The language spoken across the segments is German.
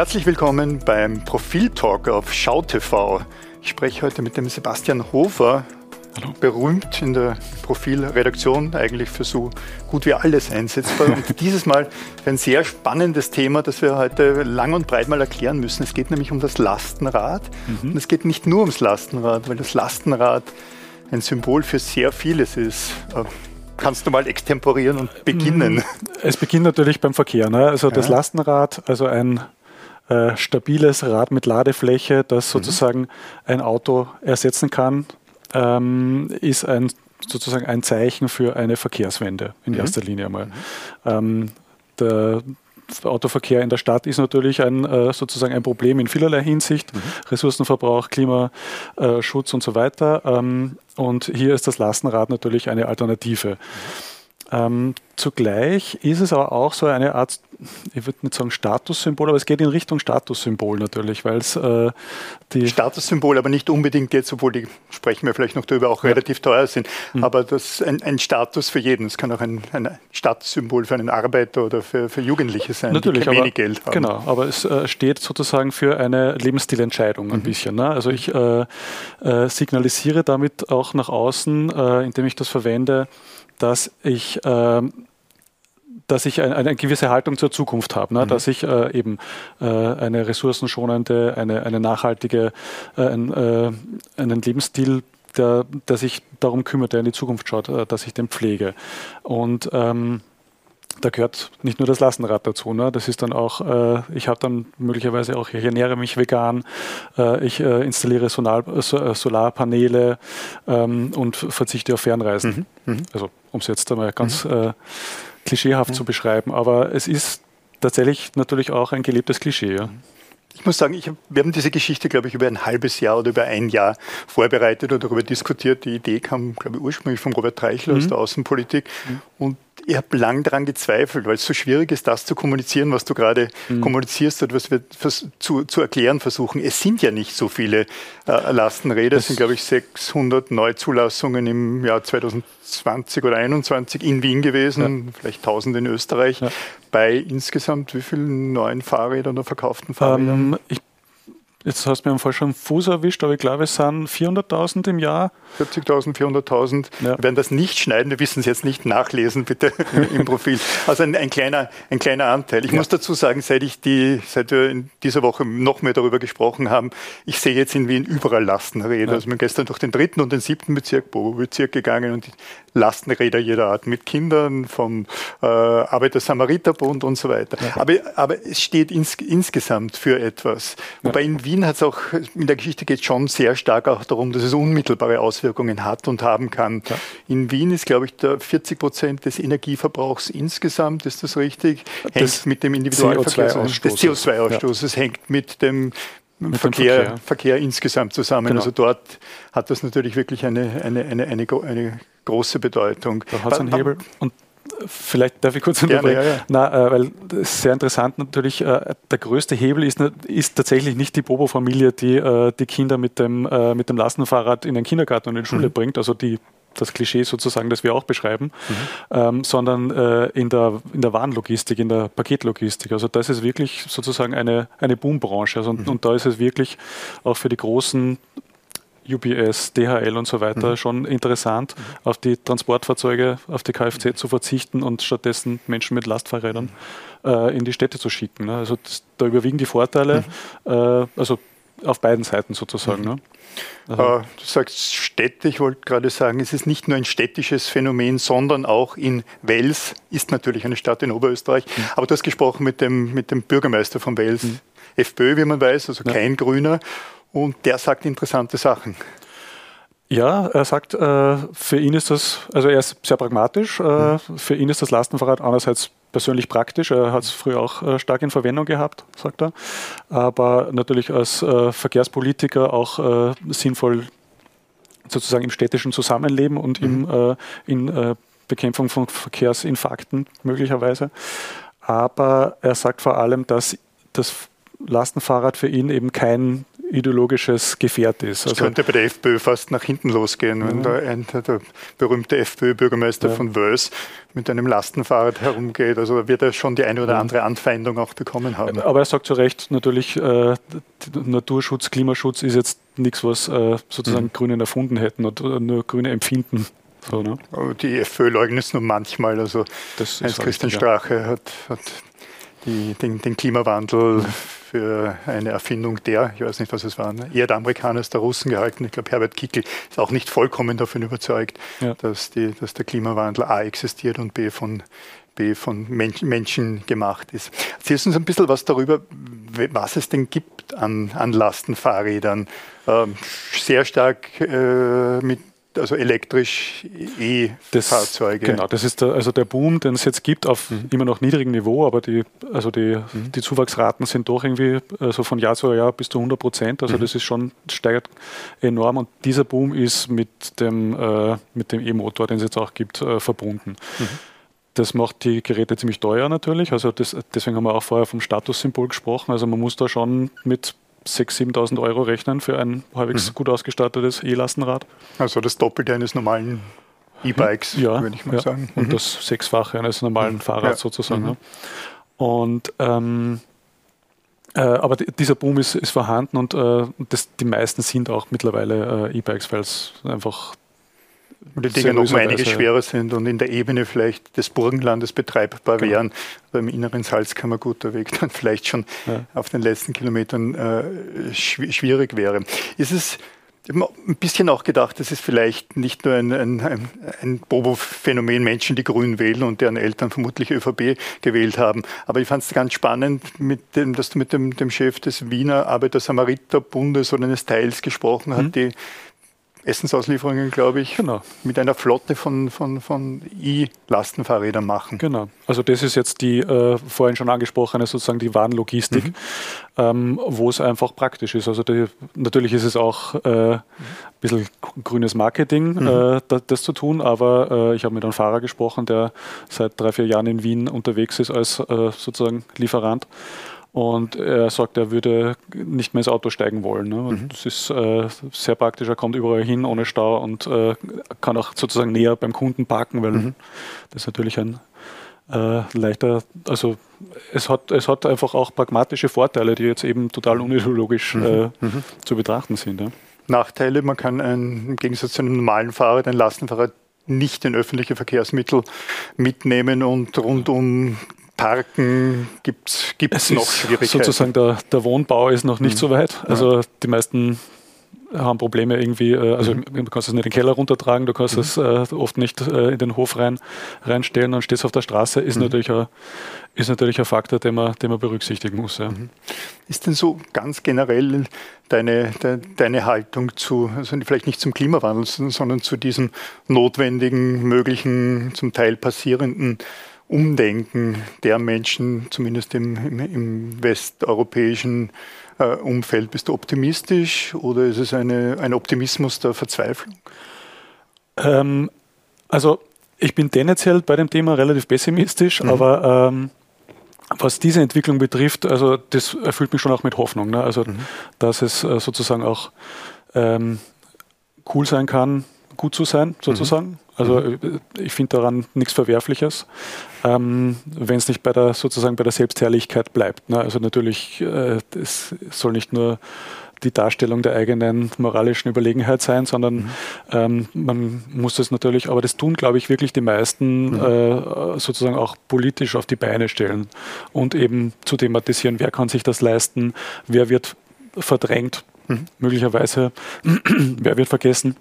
Herzlich willkommen beim Profiltalk auf SchauTV. Ich spreche heute mit dem Sebastian Hofer, Hallo. berühmt in der Profilredaktion, eigentlich für so gut wie alles einsetzbar. Und dieses Mal ein sehr spannendes Thema, das wir heute lang und breit mal erklären müssen. Es geht nämlich um das Lastenrad. Mhm. Und es geht nicht nur ums Lastenrad, weil das Lastenrad ein Symbol für sehr vieles ist. Äh, kannst du mal extemporieren und beginnen? Mhm. Es beginnt natürlich beim Verkehr. Ne? Also das Lastenrad, also ein äh, stabiles Rad mit Ladefläche, das mhm. sozusagen mhm. ein Auto ersetzen kann, ähm, ist ein sozusagen ein Zeichen für eine Verkehrswende in mhm. erster Linie einmal. Mhm. Ähm, der Autoverkehr in der Stadt ist natürlich ein, äh, sozusagen ein Problem in vielerlei Hinsicht, mhm. Ressourcenverbrauch, Klimaschutz und so weiter. Ähm, und hier ist das Lastenrad natürlich eine Alternative. Ähm, zugleich ist es aber auch so eine Art, ich würde nicht sagen Statussymbol, aber es geht in Richtung Statussymbol natürlich, weil es äh, die. Statussymbol, aber nicht unbedingt jetzt, obwohl die sprechen wir vielleicht noch darüber, auch ja. relativ teuer sind. Mhm. Aber das ist ein, ein, Status für jeden. Es kann auch ein, ein Statussymbol für einen Arbeiter oder für, für Jugendliche sein, natürlich, die wenig Geld haben. Genau, aber es äh, steht sozusagen für eine Lebensstilentscheidung mhm. ein bisschen. Ne? Also ich äh, äh, signalisiere damit auch nach außen, äh, indem ich das verwende, dass ich ähm, dass ich eine, eine, gewisse Haltung zur Zukunft habe, ne? Mhm. dass ich äh, eben äh, eine ressourcenschonende, eine, eine nachhaltige, äh, ein, äh, einen Lebensstil, der, der sich darum kümmert, der in die Zukunft schaut, äh, dass ich den pflege. Und ähm, da gehört nicht nur das Lastenrad dazu. Ne? Das ist dann auch, äh, ich habe dann möglicherweise auch, ich ernähre mich vegan, äh, ich äh, installiere Solar, äh, Solarpaneele ähm, und verzichte auf Fernreisen. Mhm. Mhm. Also um es jetzt einmal ganz mhm. Klischeehaft zu beschreiben. Aber es ist tatsächlich natürlich auch ein gelebtes Klischee. Ja. Ich muss sagen, ich, wir haben diese Geschichte, glaube ich, über ein halbes Jahr oder über ein Jahr vorbereitet und darüber diskutiert. Die Idee kam, glaube ich, ursprünglich von Robert Treichler mhm. aus der Außenpolitik. Mhm. Und ich habe lang daran gezweifelt, weil es so schwierig ist, das zu kommunizieren, was du gerade mhm. kommunizierst und was wir zu, zu, erklären versuchen. Es sind ja nicht so viele äh, Lastenräder. Es sind, glaube ich, 600 Neuzulassungen im Jahr 2020 oder 2021 in Wien gewesen, ja. vielleicht 1000 in Österreich. Ja. Bei insgesamt wie vielen neuen Fahrrädern oder verkauften Fahrrädern? Ähm, ich Jetzt hast du mir am Fall schon Fuß erwischt, aber ich glaube, es sind 400.000 im Jahr. 40.000, 400.000. Ja. Wir werden das nicht schneiden, wir wissen es jetzt nicht nachlesen, bitte im Profil. Also ein, ein, kleiner, ein kleiner Anteil. Ich ja. muss dazu sagen, seit ich die, seit wir in dieser Woche noch mehr darüber gesprochen haben, ich sehe jetzt in Wien überall Lastenräder. Ja. Also wir sind gestern durch den dritten und den siebten Bezirk, Bobo-Bezirk gegangen und die Lastenräder jeder Art mit Kindern, vom äh, Arbeiter-Samariter-Bund und so weiter. Aber, aber es steht ins, insgesamt für etwas. Wobei in Wien Wien hat es auch, in der Geschichte geht es schon sehr stark auch darum, dass es unmittelbare Auswirkungen hat und haben kann. Ja. In Wien ist, glaube ich, der 40 Prozent des Energieverbrauchs insgesamt, ist das richtig? Hängt das mit dem Individualverkehr, CO2 des CO2-Ausstoßes, ja. hängt mit dem mit Verkehr, Verkehr. Verkehr. insgesamt zusammen. Genau. Also dort hat das natürlich wirklich eine, eine, eine, eine, eine große Bedeutung. Da hat es einen Hebel. Und Vielleicht darf ich kurz unterbrechen. Ja, ja. Na, äh, weil das ist sehr interessant natürlich. Äh, der größte Hebel ist, ist tatsächlich nicht die Bobo-Familie, die äh, die Kinder mit dem, äh, mit dem Lastenfahrrad in den Kindergarten und in die Schule mhm. bringt, also die das Klischee sozusagen, das wir auch beschreiben, mhm. ähm, sondern äh, in, der, in der Warenlogistik, in der Paketlogistik. Also das ist wirklich sozusagen eine, eine Boombranche. Also, mhm. und da ist es wirklich auch für die großen UPS, DHL und so weiter mhm. schon interessant, mhm. auf die Transportfahrzeuge, auf die Kfz mhm. zu verzichten und stattdessen Menschen mit Lastfahrrädern mhm. äh, in die Städte zu schicken. Ne? Also das, da überwiegen die Vorteile, mhm. äh, also auf beiden Seiten sozusagen. Ne? Also. Äh, du sagst Städte, ich wollte gerade sagen, es ist nicht nur ein städtisches Phänomen, sondern auch in Wels, ist natürlich eine Stadt in Oberösterreich, mhm. aber du hast gesprochen mit dem, mit dem Bürgermeister von Wels, mhm. FPÖ, wie man weiß, also kein ja. Grüner. Und der sagt interessante Sachen. Ja, er sagt, äh, für ihn ist das, also er ist sehr pragmatisch, äh, mhm. für ihn ist das Lastenfahrrad einerseits persönlich praktisch, er hat es früher auch äh, stark in Verwendung gehabt, sagt er, aber natürlich als Verkehrspolitiker auch sinnvoll sozusagen im städtischen Zusammenleben und mhm. im, äh, in Bekämpfung von Verkehrsinfarkten möglicherweise. Aber er sagt vor allem, dass das Lastenfahrrad für ihn eben kein ideologisches Gefährt ist. Das also, könnte bei der FPÖ fast nach hinten losgehen, wenn der, ein, der, berühmte FPÖ-Bürgermeister ja. von Wös mit einem Lastenfahrrad herumgeht. Also wird er schon die eine oder andere Anfeindung auch bekommen haben. Aber er sagt zu Recht, natürlich, äh, Naturschutz, Klimaschutz ist jetzt nichts, was äh, sozusagen mhm. Grünen erfunden hätten oder nur Grüne empfinden. So, ne? Die FPÖ leugnet es nur manchmal. Also Heinz-Christian Strache hat, hat die, den, den, Klimawandel mhm. Für eine Erfindung der, ich weiß nicht, was es war, ne? eher der Amerikaner als der Russen gehalten. Ich glaube, Herbert Kickel ist auch nicht vollkommen davon überzeugt, ja. dass, die, dass der Klimawandel A existiert und B von, B von Menschen, gemacht ist. Erzählst du uns ein bisschen was darüber, was es denn gibt an, an Lastenfahrrädern? Ähm, sehr stark äh, mit also elektrisch E-Fahrzeuge. Genau, das ist der, also der Boom, den es jetzt gibt auf mhm. immer noch niedrigem Niveau, aber die, also die, mhm. die Zuwachsraten sind doch irgendwie also von Jahr zu Jahr bis zu 100 Prozent. Also mhm. das ist schon steigert enorm und dieser Boom ist mit dem äh, mit dem E-Motor, den es jetzt auch gibt, äh, verbunden. Mhm. Das macht die Geräte ziemlich teuer natürlich. Also das, deswegen haben wir auch vorher vom Statussymbol gesprochen. Also man muss da schon mit 6.000, 7.000 Euro rechnen für ein halbwegs mhm. gut ausgestattetes E-Lastenrad. Also das Doppelte eines normalen E-Bikes, ja, würde ich mal ja. sagen. Und mhm. das Sechsfache eines normalen mhm. Fahrrads sozusagen. Mhm. Und ähm, äh, aber dieser Boom ist, ist vorhanden und äh, das, die meisten sind auch mittlerweile äh, E-Bikes, weil es einfach und die Dinge noch um einiges schwerer sind und in der Ebene vielleicht des Burgenlandes betreibbar genau. wären. Aber im inneren Weg dann vielleicht schon ja. auf den letzten Kilometern äh, schwierig wäre. Ist es ich habe ein bisschen auch gedacht, das ist vielleicht nicht nur ein, ein, ein Bobo-Phänomen, Menschen, die Grün wählen und deren Eltern vermutlich ÖVP gewählt haben. Aber ich fand es ganz spannend, dem, dass du mit dem, dem Chef des Wiener Arbeiter-Samariter-Bundes oder eines Teils gesprochen hast, mhm. die Essensauslieferungen, glaube ich, genau. mit einer Flotte von, von, von E-Lastenfahrrädern machen. Genau. Also das ist jetzt die äh, vorhin schon angesprochene sozusagen die Warenlogistik, mhm. ähm, wo es einfach praktisch ist. Also die, natürlich ist es auch äh, ein bisschen grünes Marketing, mhm. äh, das, das, zu tun, aber äh, ich habe mit einem Fahrer gesprochen, der seit drei, vier Jahren in Wien unterwegs ist als äh, sozusagen Lieferant. Und er sagt, er würde nicht mehr ins Auto steigen wollen. Ne? Mhm. Das ist äh, sehr praktisch, er kommt überall hin ohne Stau und äh, kann auch sozusagen näher beim Kunden parken, weil mhm. das ist natürlich ein äh, leichter, also es hat, es hat einfach auch pragmatische Vorteile, die jetzt eben total unideologisch mhm. Äh, mhm. zu betrachten sind. Ja? Nachteile, man kann ein, im Gegensatz zu einem normalen Fahrrad, ein Lastenfahrrad nicht in öffentliche Verkehrsmittel mitnehmen und rund um Parken gibt es noch Schwierigkeiten. Sozusagen der, der, Wohnbau ist noch nicht mhm. so weit. Also ja. die meisten haben Probleme irgendwie, äh, also mhm. du kannst es nicht in den Keller runtertragen, du kannst mhm. es äh, oft nicht äh, in den Hof rein, reinstellen und stehst auf der Straße, ist, mhm. natürlich, ein, ist natürlich ein Faktor, den man, den man berücksichtigen muss. Ja. Mhm. Ist denn so ganz generell deine, de, deine Haltung zu, also vielleicht nicht zum Klimawandel, sondern zu diesem notwendigen, möglichen, zum Teil passierenden Umdenken der Menschen, zumindest im, im, im westeuropäischen äh, Umfeld? Bist du optimistisch oder ist es eine, ein Optimismus der Verzweiflung? Ähm, also ich bin tendenziell bei dem Thema relativ pessimistisch, mhm. aber ähm, was diese Entwicklung betrifft, also das erfüllt mich schon auch mit Hoffnung. Ne? Also mhm. dass es äh, sozusagen auch ähm, cool sein kann, gut zu sein, sozusagen. Mhm. Also mhm. Äh, ich finde daran nichts Verwerfliches, ähm, wenn es nicht bei der sozusagen bei der Selbstherrlichkeit bleibt. Ne? Also natürlich, äh, es soll nicht nur die Darstellung der eigenen moralischen Überlegenheit sein, sondern mhm. ähm, man muss das natürlich, aber das tun, glaube ich, wirklich die meisten mhm. äh, sozusagen auch politisch auf die Beine stellen und eben zu thematisieren, wer kann sich das leisten, wer wird verdrängt, mhm. möglicherweise, wer wird vergessen.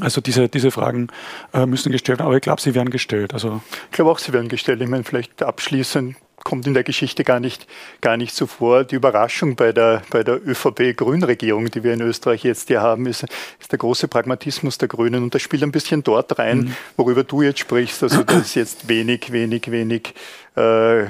Also diese, diese Fragen äh, müssen gestellt werden, aber ich glaube, sie werden gestellt. Also ich glaube auch, sie werden gestellt. Ich meine, vielleicht abschließend kommt in der Geschichte gar nicht, gar nicht so vor. Die Überraschung bei der, bei der ÖVP-Grünregierung, die wir in Österreich jetzt hier haben, ist, ist der große Pragmatismus der Grünen. Und das spielt ein bisschen dort rein, mhm. worüber du jetzt sprichst. Also das ist jetzt wenig, wenig, wenig äh,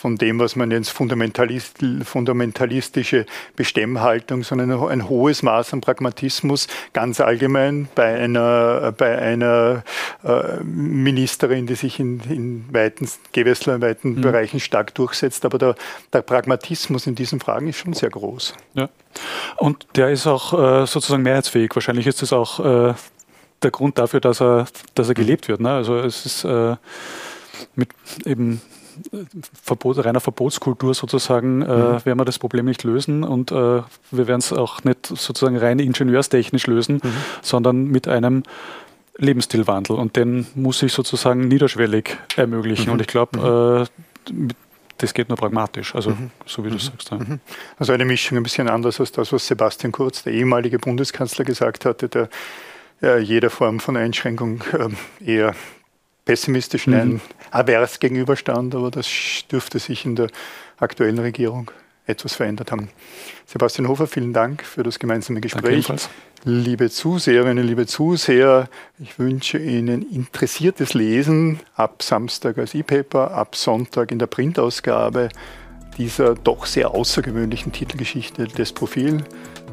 von dem, was man jetzt Fundamentalist, fundamentalistische Bestemmhaltung, sondern ein hohes Maß an Pragmatismus ganz allgemein bei einer, bei einer äh, Ministerin, die sich in, in weiten, Gewessler in weiten mhm. Bereichen stark durchsetzt. Aber der, der, Pragmatismus in diesen Fragen ist schon sehr groß. Ja. Und der ist auch äh, sozusagen mehrheitsfähig. Wahrscheinlich ist das auch äh, der Grund dafür, dass er, dass er gelebt wird. Ne? Also es ist äh, mit eben Verbot, reiner Verbotskultur sozusagen, äh, mhm. werden wir das Problem nicht lösen und äh, wir werden es auch nicht sozusagen rein ingenieurstechnisch lösen, mhm. sondern mit einem Lebensstilwandel und den muss ich sozusagen niederschwellig ermöglichen. Mhm. Und ich glaube, mhm. äh, das geht nur pragmatisch, also mhm. so wie du mhm. sagst. Ja. Mhm. Also eine Mischung ein bisschen anders als das, was Sebastian Kurz, der ehemalige Bundeskanzler, gesagt hatte, der äh, jeder Form von Einschränkung äh, eher pessimistisch, mhm. nein, avers gegenüberstand, aber das dürfte sich in der aktuellen Regierung etwas verändert haben. Sebastian Hofer, vielen Dank für das gemeinsame Gespräch. Liebe Zuseherinnen, liebe Zuseher, ich wünsche Ihnen interessiertes Lesen ab Samstag als E-Paper, ab Sonntag in der Printausgabe dieser doch sehr außergewöhnlichen Titelgeschichte des Profil,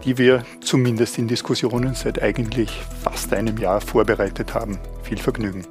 die wir zumindest in Diskussionen seit eigentlich fast einem Jahr vorbereitet haben. Viel Vergnügen.